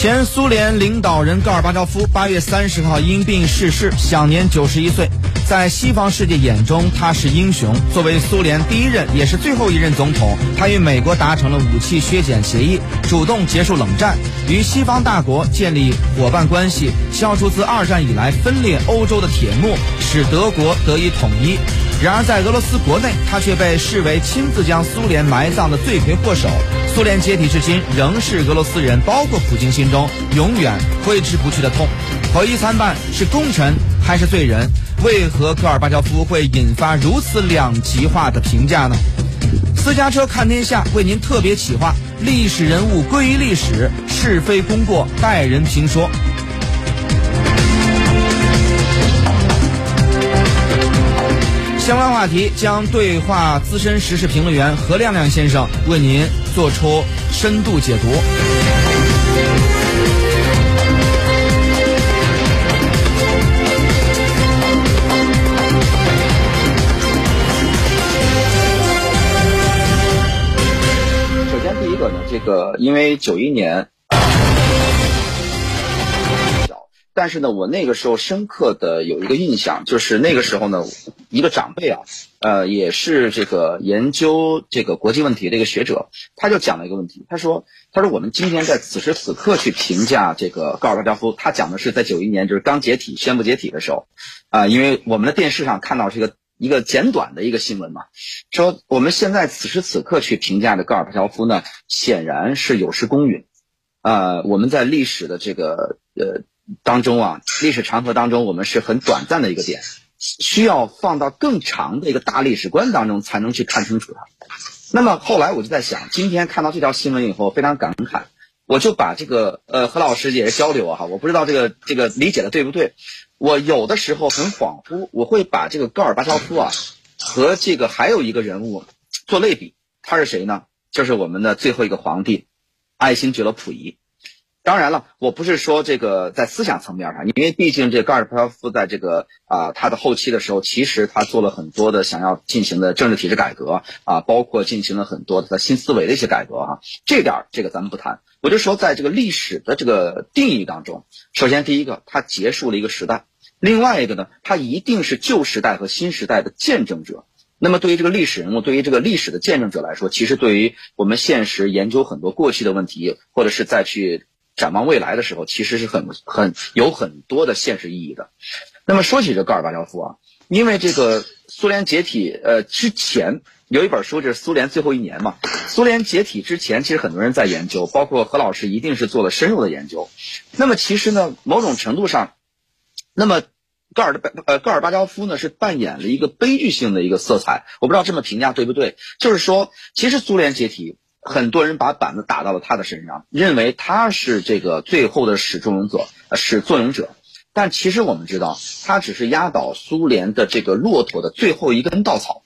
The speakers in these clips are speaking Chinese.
前苏联领导人戈尔巴乔夫八月三十号因病逝世，享年九十一岁。在西方世界眼中，他是英雄。作为苏联第一任也是最后一任总统，他与美国达成了武器削减协议，主动结束冷战，与西方大国建立伙伴关系，消除自二战以来分裂欧洲的铁幕，使德国得以统一。然而，在俄罗斯国内，他却被视为亲自将苏联埋葬的罪魁祸首。苏联解体至今，仍是俄罗斯人，包括普京心中永远挥之不去的痛。毁誉参半，是功臣还是罪人？为何戈尔巴乔夫会引发如此两极化的评价呢？私家车看天下为您特别企划：历史人物归于历史，是非功过待人评说。相关话题将对话资深时事评论员何亮亮先生为您做出深度解读。首先，第一个呢，这个因为九一年但是呢，我那个时候深刻的有一个印象，就是那个时候呢，一个长辈啊，呃，也是这个研究这个国际问题的一个学者，他就讲了一个问题，他说，他说我们今天在此时此刻去评价这个戈尔巴乔夫，他讲的是在九一年就是刚解体宣布解体的时候，啊、因为我们的电视上看到这个。一个简短的一个新闻嘛，说我们现在此时此刻去评价的戈尔巴乔夫呢，显然是有失公允。呃，我们在历史的这个呃当中啊，历史长河当中，我们是很短暂的一个点，需要放到更长的一个大历史观当中才能去看清楚它。那么后来我就在想，今天看到这条新闻以后，非常感慨，我就把这个呃何老师也是交流啊哈，我不知道这个这个理解的对不对。我有的时候很恍惚，我会把这个戈尔巴乔夫啊和这个还有一个人物做类比，他是谁呢？就是我们的最后一个皇帝爱新觉罗溥仪。当然了，我不是说这个在思想层面上，因为毕竟这戈尔巴乔夫在这个啊他的后期的时候，其实他做了很多的想要进行的政治体制改革啊，包括进行了很多的新思维的一些改革啊。这点儿这个咱们不谈，我就说在这个历史的这个定义当中，首先第一个，它结束了一个时代。另外一个呢，他一定是旧时代和新时代的见证者。那么，对于这个历史人物，对于这个历史的见证者来说，其实对于我们现实研究很多过去的问题，或者是再去展望未来的时候，其实是很很有很多的现实意义的。那么说起这戈尔巴乔夫啊，因为这个苏联解体呃之前有一本书，就是《苏联最后一年》嘛。苏联解体之前，其实很多人在研究，包括何老师一定是做了深入的研究。那么其实呢，某种程度上。那么，戈尔巴呃戈尔巴乔夫呢是扮演了一个悲剧性的一个色彩，我不知道这么评价对不对。就是说，其实苏联解体，很多人把板子打到了他的身上，认为他是这个最后的始作俑者，始作俑者。但其实我们知道，他只是压倒苏联的这个骆驼的最后一根稻草。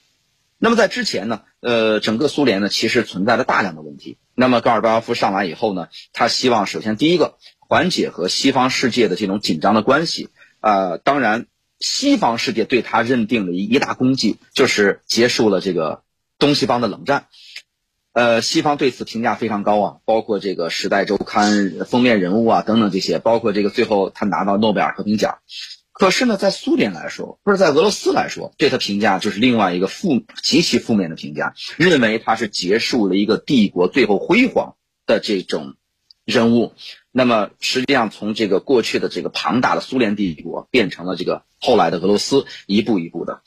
那么在之前呢，呃，整个苏联呢其实存在了大量的问题。那么戈尔巴乔夫上来以后呢，他希望首先第一个缓解和西方世界的这种紧张的关系。呃，当然，西方世界对他认定的一一大功绩就是结束了这个东西方的冷战。呃，西方对此评价非常高啊，包括这个《时代周刊》封面人物啊等等这些，包括这个最后他拿到诺贝尔和平奖。可是呢，在苏联来说，或者在俄罗斯来说，对他评价就是另外一个负极其负面的评价，认为他是结束了一个帝国最后辉煌的这种人物。那么实际上，从这个过去的这个庞大的苏联帝国，变成了这个后来的俄罗斯，一步一步的。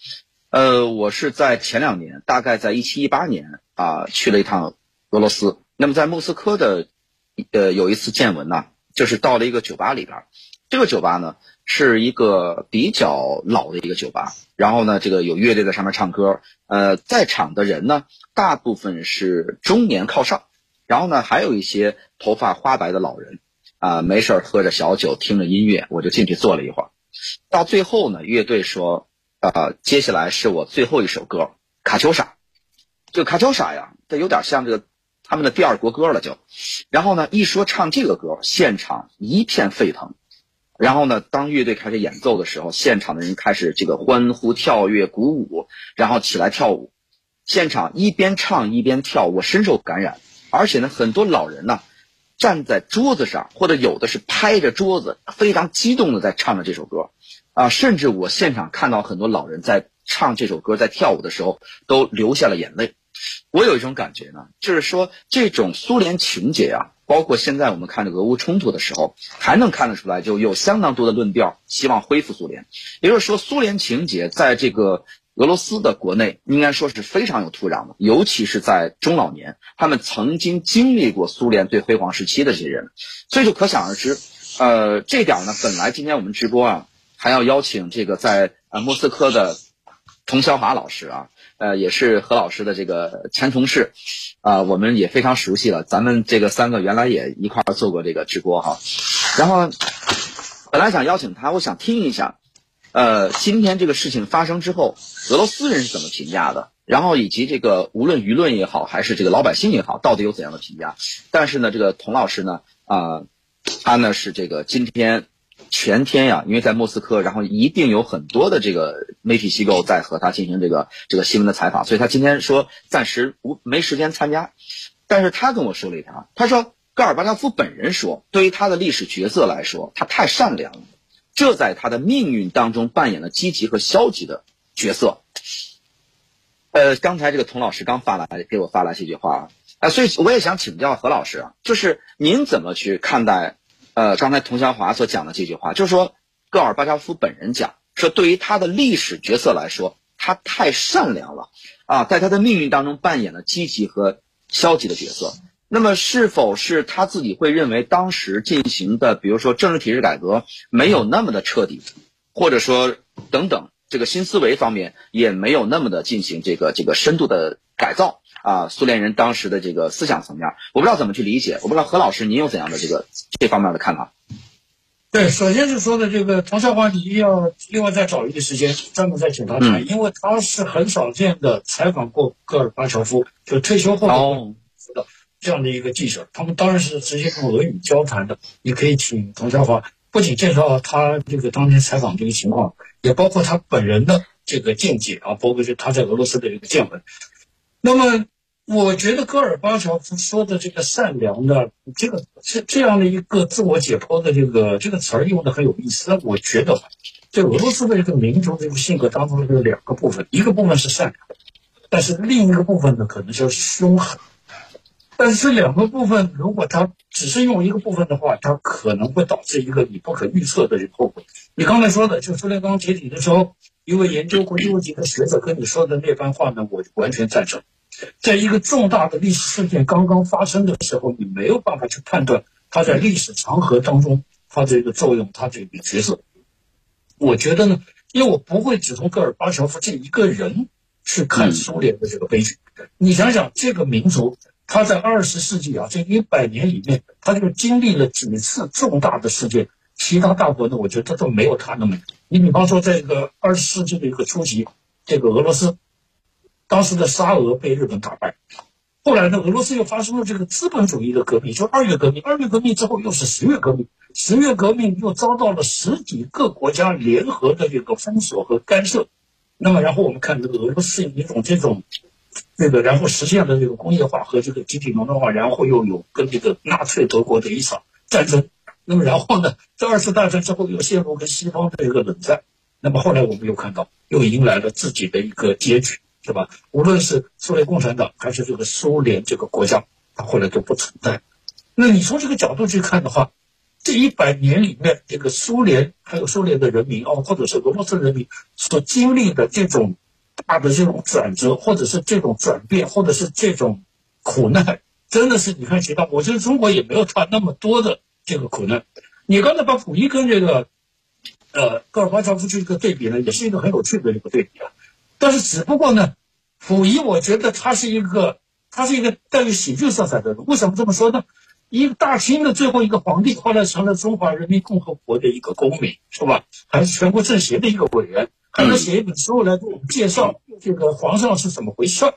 呃，我是在前两年，大概在一七一八年啊，去了一趟俄罗斯。那么在莫斯科的，呃，有一次见闻呢，就是到了一个酒吧里边。这个酒吧呢，是一个比较老的一个酒吧。然后呢，这个有乐队在上面唱歌。呃，在场的人呢，大部分是中年靠上，然后呢，还有一些头发花白的老人。啊，没事儿喝着小酒，听着音乐，我就进去坐了一会儿。到最后呢，乐队说，呃，接下来是我最后一首歌《卡秋莎》。这个卡秋莎呀，这有点像这个他们的第二国歌了，就。然后呢，一说唱这个歌，现场一片沸腾。然后呢，当乐队开始演奏的时候，现场的人开始这个欢呼、跳跃、鼓舞，然后起来跳舞。现场一边唱一边跳，我深受感染。而且呢，很多老人呢。站在桌子上，或者有的是拍着桌子，非常激动的在唱着这首歌，啊，甚至我现场看到很多老人在唱这首歌，在跳舞的时候都流下了眼泪。我有一种感觉呢，就是说这种苏联情节啊，包括现在我们看着俄乌冲突的时候，还能看得出来，就有相当多的论调希望恢复苏联。也就是说，苏联情节在这个。俄罗斯的国内应该说是非常有土壤的，尤其是在中老年，他们曾经经历过苏联最辉煌时期的这些人，所以就可想而知。呃，这点呢，本来今天我们直播啊，还要邀请这个在呃莫斯科的童小华老师啊，呃，也是何老师的这个前同事，啊，我们也非常熟悉了。咱们这个三个原来也一块做过这个直播哈，然后本来想邀请他，我想听一下。呃，今天这个事情发生之后，俄罗斯人是怎么评价的？然后以及这个无论舆论也好，还是这个老百姓也好，到底有怎样的评价？但是呢，这个童老师呢，啊，他呢是这个今天全天呀，因为在莫斯科，然后一定有很多的这个媒体机构在和他进行这个这个新闻的采访，所以他今天说暂时无没时间参加。但是他跟我说了一条，他说戈尔巴乔夫本人说，对于他的历史角色来说，他太善良了。这在他的命运当中扮演了积极和消极的角色。呃，刚才这个童老师刚发来给我发来这句话啊，所以我也想请教何老师啊，就是您怎么去看待呃刚才童小华所讲的这句话？就是说，戈尔巴乔夫本人讲说，对于他的历史角色来说，他太善良了啊，在他的命运当中扮演了积极和消极的角色。那么，是否是他自己会认为当时进行的，比如说政治体制改革没有那么的彻底，或者说等等，这个新思维方面也没有那么的进行这个这个深度的改造啊？苏联人当时的这个思想层面，我不知道怎么去理解，我不知道何老师您有怎样的这个这方面的看法？对，首先是说的这个唐少华，你要另外再找一个时间专门再请他谈，因为他是很少见的采访过戈尔巴乔夫，就退休后的。这样的一个记者，他们当然是直接用俄语交谈的。你可以请童小华，不仅介绍他这个当年采访这个情况，也包括他本人的这个见解啊，包括就他在俄罗斯的这个见闻。那么，我觉得戈尔巴乔夫说的这个善良的这个这这样的一个自我解剖的这个这个词儿用的很有意思。我觉得，在俄罗斯的这个民族这个性格当中有两个部分，一个部分是善良，但是另一个部分呢，可能就是凶狠。但是这两个部分，如果它只是用一个部分的话，它可能会导致一个你不可预测的这后果。你刚才说的，就苏联刚解体的时候，一位研究国际问题的学者跟你说的那番话呢，我完全赞成。在一个重大的历史事件刚刚发生的时候，你没有办法去判断它在历史长河当中它这个作用，它这个角色。我觉得呢，因为我不会只从戈尔巴乔夫这一个人去看苏联的这个悲剧。你想想，这个民族。他在二十世纪啊，这一百年里面，他就经历了几次重大的事件。其他大国呢，我觉得他都没有他那么。你比方说，这个二十世纪的一个初期，这个俄罗斯，当时的沙俄被日本打败，后来呢，俄罗斯又发生了这个资本主义的革命，就二月革命。二月革命之后又是十月革命，十月革命又遭到了十几个国家联合的这个封锁和干涉。那么，然后我们看这个俄罗斯一种这种。这个，然后实现了这个工业化和这个集体农业化，然后又有跟这个纳粹德国的一场战争。那么，然后呢，在二次大战之后又陷入跟西方的一个冷战。那么后来我们又看到，又迎来了自己的一个结局，是吧？无论是苏联共产党还是这个苏联这个国家，它后来都不存在。那你从这个角度去看的话，这一百年里面，这个苏联还有苏联的人民哦，或者是俄罗斯人民所经历的这种。大的这种转折，或者是这种转变，或者是这种苦难，真的是你看其他，我觉得中国也没有他那么多的这个苦难。你刚才把溥仪跟这个呃戈尔巴乔夫这个对比呢，也是一个很有趣的一个对比啊。但是只不过呢，溥仪我觉得他是一个他是一个带有喜剧色彩的人。为什么这么说呢？一个大清的最后一个皇帝，后来成了中华人民共和国的一个公民，是吧？还是全国政协的一个委员。还能写一本书来给我们介绍这个皇上是怎么回事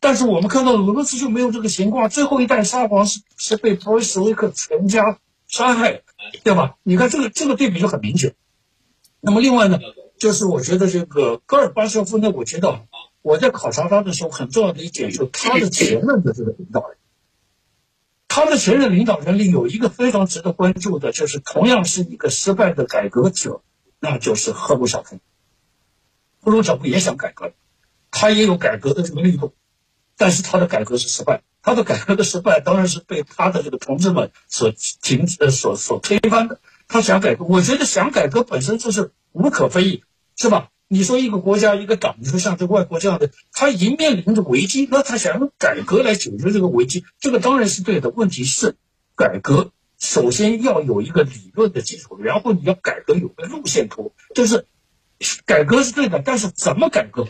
但是我们看到俄罗斯就没有这个情况，最后一代沙皇是是被波斯维克全家杀害，对吧？你看这个这个对比就很明显。那么另外呢，就是我觉得这个戈尔巴乔夫呢，我觉得我在考察他的时候，很重要的一点就是他的前任的这个领导人，他的前任领导人里有一个非常值得关注的，就是同样是一个失败的改革者，那就是赫鲁晓夫。赫鲁晓夫也想改革，他也有改革的这个力度，但是他的改革是失败。他的改革的失败当然是被他的这个同志们所停呃所所推翻的。他想改革，我觉得想改革本身就是无可非议，是吧？你说一个国家一个党，你说像这外国这样的，他一面临着危机，那他想用改革来解决这个危机，这个当然是对的。问题是，改革首先要有一个理论的基础，然后你要改革有个路线图，就是改革是对的，但是怎么改革？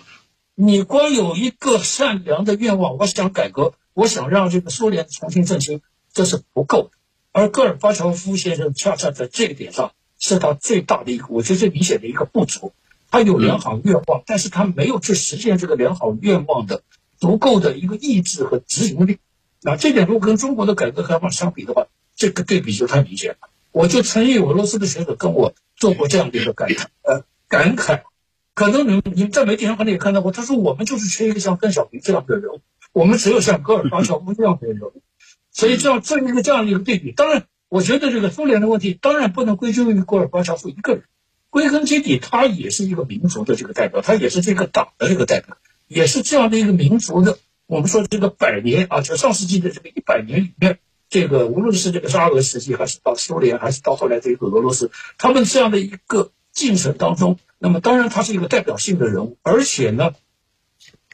你光有一个善良的愿望，我想改革。我想让这个苏联重新振兴，这是不够的。而戈尔巴乔夫先生恰恰在这一点上是他最大的一个，我觉得最明显的一个不足。他有良好愿望，但是他没有去实现这个良好愿望的足够的一个意志和执行力。那这点如果跟中国的改革开放相比的话，这个对比就太明显了。我就曾经有俄罗斯的学者跟我做过这样的一个感慨，呃，感慨，可能你你们在媒体上可能也看到过，他说我们就是缺一个像邓小平这样的人物。我们只有像戈尔巴乔夫这样的人，所以这样这一个这样的一个对比，当然，我觉得这个苏联的问题当然不能归咎于戈尔巴乔夫一个人，归根结底，他也是一个民族的这个代表，他也是这个党的这个代表，也是这样的一个民族的。我们说这个百年啊，就上世纪的这个一百年里面，这个无论是这个沙俄时期，还是到苏联，还是到后来这个俄罗斯，他们这样的一个进程当中，那么当然他是一个代表性的人物，而且呢。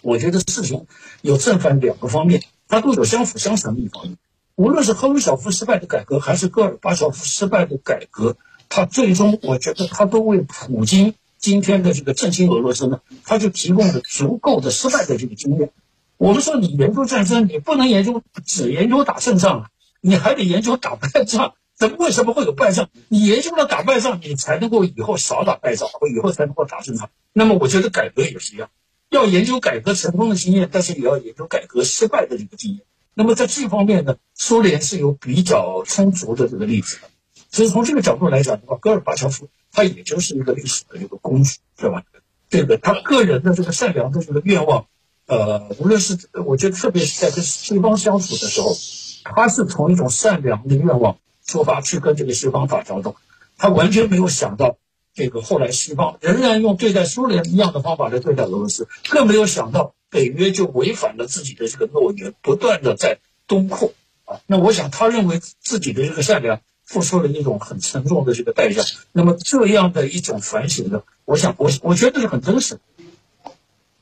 我觉得事情有正反两个方面，它都有相辅相成的一方面。无论是赫鲁晓夫失败的改革，还是戈尔巴乔夫失败的改革，他最终我觉得他都为普京今天的这个振兴俄罗斯呢，他就提供了足够的失败的这个经验。我们说你研究战争，你不能研究只研究打胜仗，你还得研究打败仗。怎么为什么会有败仗？你研究了打败仗，你才能够以后少打败仗，或以后才能够打胜仗。那么我觉得改革也是一样。要研究改革成功的经验，但是也要研究改革失败的这个经验。那么在这方面呢，苏联是有比较充足的这个例子的。所以从这个角度来讲的话，戈尔巴乔夫他也就是一个历史的一个工具，是吧？这个他个人的这个善良的这个愿望，呃，无论是我觉得特别是在跟西方相处的时候，他是从一种善良的愿望出发去跟这个西方打交道，他完全没有想到。这个后来西方仍然用对待苏联一样的方法来对待俄罗斯，更没有想到北约就违反了自己的这个诺言，不断的在东扩啊。那我想他认为自己的这个善良付出了一种很沉重的这个代价。那么这样的一种反省呢，我想我我觉得是很真实。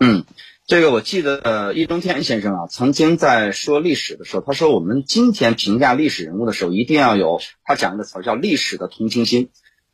嗯，这个我记得，易中天先生啊曾经在说历史的时候，他说我们今天评价历史人物的时候，一定要有他讲一个词儿叫历史的同情心。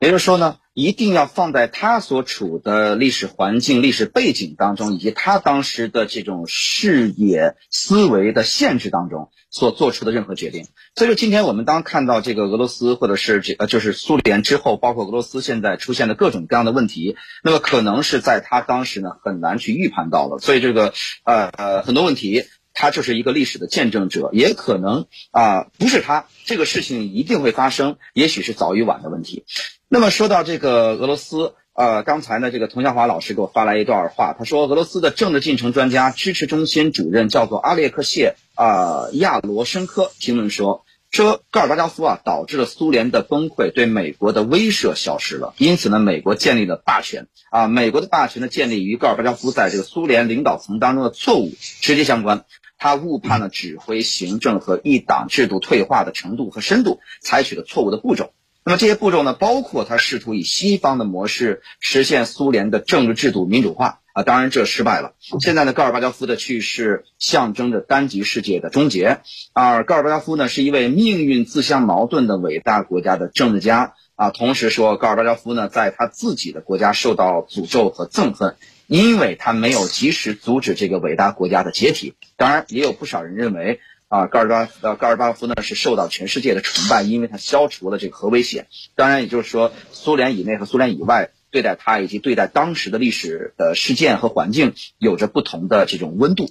也就是说呢，一定要放在他所处的历史环境、历史背景当中，以及他当时的这种视野、思维的限制当中所做出的任何决定。所以说，今天我们当看到这个俄罗斯或者是这呃就是苏联之后，包括俄罗斯现在出现的各种各样的问题，那么可能是在他当时呢很难去预判到了。所以这个呃呃很多问题。他就是一个历史的见证者，也可能啊不是他，这个事情一定会发生，也许是早与晚的问题。那么说到这个俄罗斯，呃，刚才呢，这个佟向华老师给我发来一段话，他说俄罗斯的政治进程专家支持中心主任叫做阿列克谢啊亚罗申科评论说。说戈尔巴乔夫啊，导致了苏联的崩溃，对美国的威慑消失了。因此呢，美国建立了霸权啊。美国的霸权的建立与戈尔巴乔夫在这个苏联领导层当中的错误直接相关。他误判了指挥、行政和一党制度退化的程度和深度，采取了错误的步骤。那么这些步骤呢，包括他试图以西方的模式实现苏联的政治制度民主化。啊，当然这失败了。现在呢，戈尔巴乔夫的去世象征着单极世界的终结。而戈尔巴乔夫呢，是一位命运自相矛盾的伟大国家的政治家啊。同时说，戈尔巴乔夫呢，在他自己的国家受到诅咒和憎恨，因为他没有及时阻止这个伟大国家的解体。当然，也有不少人认为啊，戈尔巴呃戈尔巴夫呢是受到全世界的崇拜，因为他消除了这个核威胁。当然，也就是说，苏联以内和苏联以外。对待他以及对待当时的历史的事件和环境有着不同的这种温度。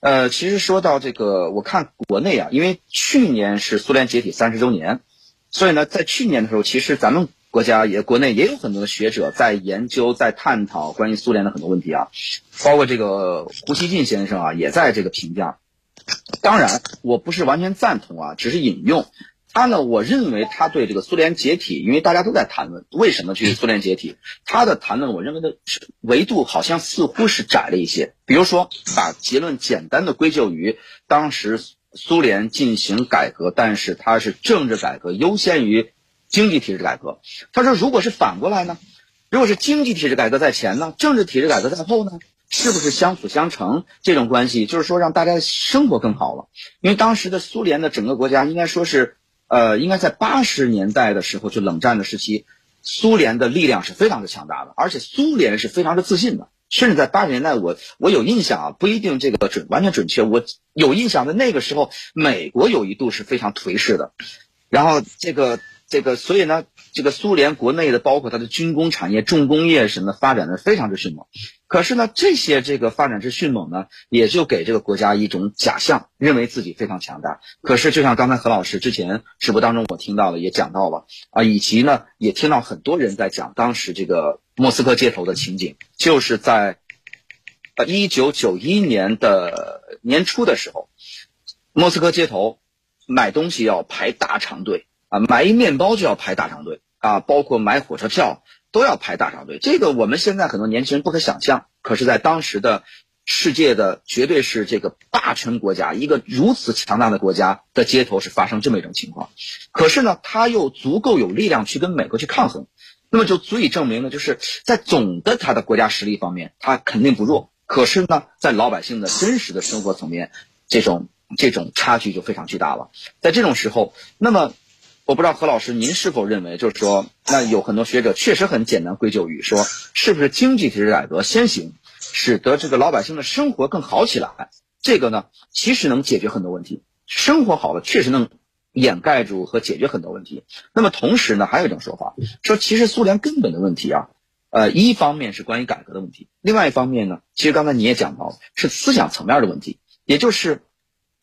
呃，其实说到这个，我看国内啊，因为去年是苏联解体三十周年，所以呢，在去年的时候，其实咱们国家也国内也有很多学者在研究、在探讨关于苏联的很多问题啊，包括这个胡锡进先生啊，也在这个评价当然，我不是完全赞同啊，只是引用。他呢，我认为他对这个苏联解体，因为大家都在谈论为什么去苏联解体，他的谈论，我认为的维度好像似乎是窄了一些。比如说，把结论简单的归咎于当时苏联进行改革，但是它是政治改革优先于经济体制改革。他说，如果是反过来呢？如果是经济体制改革在前呢，政治体制改革在后呢？是不是相辅相成这种关系？就是说让大家的生活更好了。因为当时的苏联的整个国家应该说是。呃，应该在八十年代的时候，就冷战的时期，苏联的力量是非常的强大的，而且苏联是非常的自信的。甚至在八十年代，我我有印象啊，不一定这个准完全准确。我有印象的那个时候，美国有一度是非常颓势的，然后这个这个，所以呢。这个苏联国内的，包括它的军工产业、重工业什么的，发展的非常之迅猛。可是呢，这些这个发展之迅猛呢，也就给这个国家一种假象，认为自己非常强大。可是，就像刚才何老师之前直播当中我听到了，也讲到了啊，以及呢，也听到很多人在讲当时这个莫斯科街头的情景，就是在呃一九九一年的年初的时候，莫斯科街头买东西要排大长队。啊，买一面包就要排大长队啊，包括买火车票都要排大长队。这个我们现在很多年轻人不可想象，可是，在当时的世界的绝对是这个霸权国家，一个如此强大的国家的街头是发生这么一种情况。可是呢，他又足够有力量去跟美国去抗衡，那么就足以证明呢，就是在总的他的国家实力方面，他肯定不弱。可是呢，在老百姓的真实的生活层面，这种这种差距就非常巨大了。在这种时候，那么。我不知道何老师，您是否认为，就是说，那有很多学者确实很简单归咎于说，是不是经济体制改革先行，使得这个老百姓的生活更好起来？这个呢，其实能解决很多问题，生活好了，确实能掩盖住和解决很多问题。那么同时呢，还有一种说法，说其实苏联根本的问题啊，呃，一方面是关于改革的问题，另外一方面呢，其实刚才你也讲到了，是思想层面的问题，也就是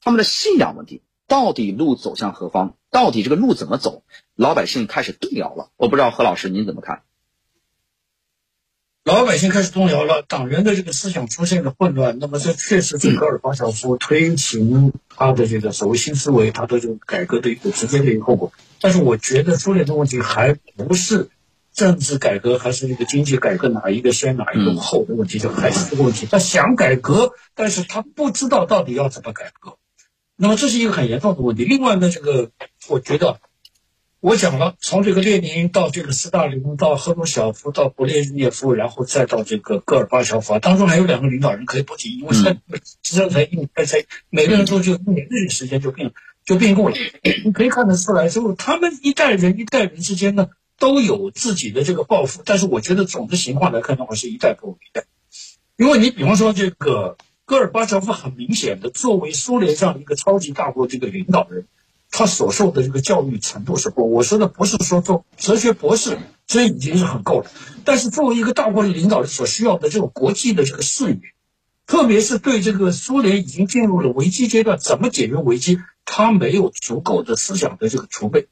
他们的信仰问题。到底路走向何方？到底这个路怎么走？老百姓开始动摇了。我不知道何老师您怎么看？老百姓开始动摇了，党员的这个思想出现了混乱。那么这确实是戈尔巴乔夫推行他的这个所谓新思维，他的这个改革的一个直接的一个后果。但是我觉得苏联的问题还不是政治改革还是这个经济改革哪一个先哪一个后的问题，就还是这个问题。他想改革，但是他不知道到底要怎么改革。那么这是一个很严重的问题。另外呢，这个我觉得，我讲了，从这个列宁到这个斯大林，到赫鲁晓夫，到勃列日涅夫，然后再到这个戈尔巴乔夫，当中还有两个领导人可以不提，因为才执政才一才每个人都就一年的时间就变就变过了。你可以看得出来，就是他们一代人一代人之间呢，都有自己的这个抱负。但是我觉得总的情况来看的话，是一代不如一代。因为你比方说这个。戈尔巴乔夫很明显的作为苏联这样一个超级大国这个领导人，他所受的这个教育程度是不？我说的不是说做哲学博士，这已经是很够了。但是作为一个大国的领导人所需要的这种国际的这个视野，特别是对这个苏联已经进入了危机阶段，怎么解决危机，他没有足够的思想的这个储备。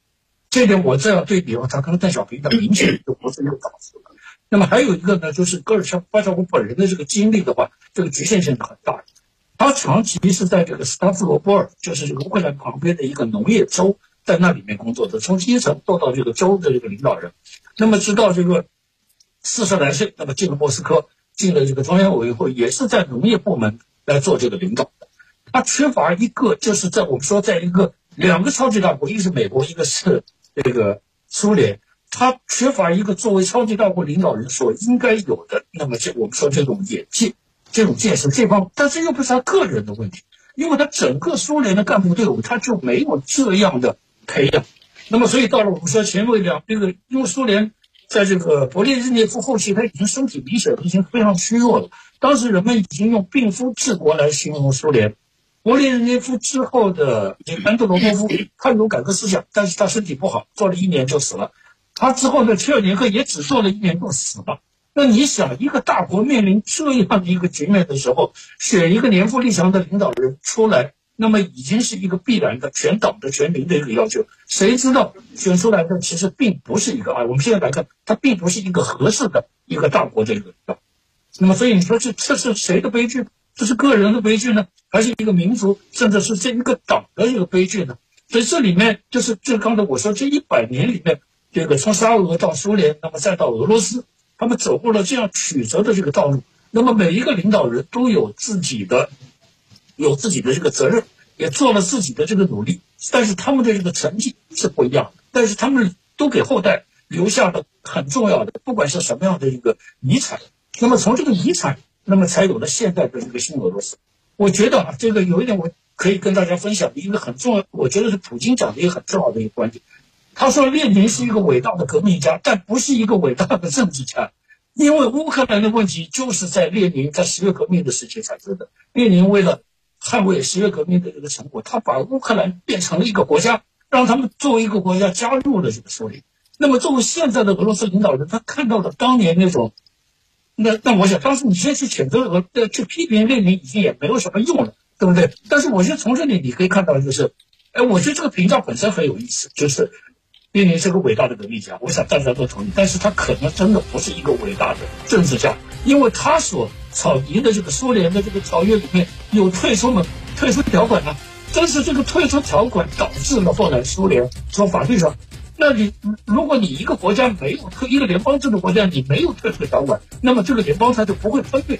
这点我这样对比的话，他跟邓小平的明显就不是一个档次的。那么还有一个呢，就是戈尔巴乔夫本人的这个经历的话，这个局限性很大。他长期是在这个斯塔夫罗波尔，就是这个乌克兰旁边的一个农业州，在那里面工作的，从基层做到这个州的这个领导人。那么直到这个四十来岁，那么进了莫斯科，进了这个中央委员会，也是在农业部门来做这个领导。他缺乏一个，就是在我们说，在一个两个超级大国，一个是美国，一个是这个苏联。他缺乏一个作为超级大国领导人所应该有的，那么这我们说这种眼界、这种建设这方，但是又不是他个人的问题，因为他整个苏联的干部队伍他就没有这样的培养。那么，所以到了我们说前面两这个，因为苏联在这个勃列日涅夫后期，他已经身体明显已经非常虚弱了。当时人们已经用病夫治国来形容苏联。勃列日涅夫之后的这安德罗波夫，他有改革思想，但是他身体不好，做了一年就死了。他之后呢？切尔年克也只做了一年就死了。那你想，一个大国面临这样的一个局面的时候，选一个年富力强的领导人出来，那么已经是一个必然的全党的全民的一个要求。谁知道选出来的其实并不是一个啊？我们现在来看，他并不是一个合适的一个大国的一个领导。那么，所以你说这这是谁的悲剧？这是个人的悲剧呢，还是一个民族，甚至是这一个党的一个悲剧呢？所以这里面就是就刚才我说这一百年里面，这个从沙俄到苏联，那么再到俄罗斯，他们走过了这样曲折的这个道路。那么每一个领导人都有自己的，有自己的这个责任，也做了自己的这个努力，但是他们的这个成绩是不一样的。但是他们都给后代留下了很重要的，不管是什么样的一个遗产。那么从这个遗产，那么才有了现在的这个新俄罗斯。我觉得啊，这个有一点我可以跟大家分享一个很重要，我觉得是普京讲的一个很重要的一个观点。他说列宁是一个伟大的革命家，但不是一个伟大的政治家。因为乌克兰的问题就是在列宁在十月革命的时期产生的。列宁为了捍卫十月革命的这个成果，他把乌克兰变成了一个国家，让他们作为一个国家加入了这个苏联。那么作为现在的俄罗斯领导人，他看到了当年那种，那那我想当时你先去谴责俄呃去批评列宁已经也没有什么用了，对不对？但是我觉得从这里你可以看到，就是，哎，我觉得这个评价本身很有意思，就是。列宁是个伟大的革命家，我想大家都同意。但是他可能真的不是一个伟大的政治家，因为他所草拟的这个苏联的这个条约里面有退出嘛，退出条款啊。正是这个退出条款导致了后来苏联从法律上，那你如果你一个国家没有退，一个联邦制的国家你没有退出条款，那么这个联邦它就不会分裂。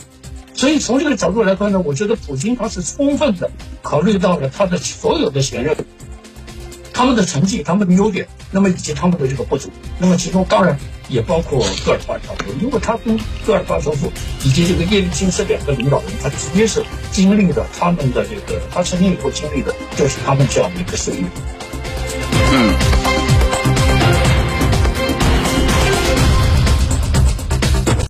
所以从这个角度来看呢，我觉得普京他是充分的考虑到了他的所有的前任。他们的成绩、他们的优点，那么以及他们的这个不足，那么其中当然也包括戈尔巴乔夫，因为他跟戈尔巴乔夫以及这个叶利钦这两个领导人，他直接是经历的他们的这个，他成年以后经历的就是他们这样的一个岁月。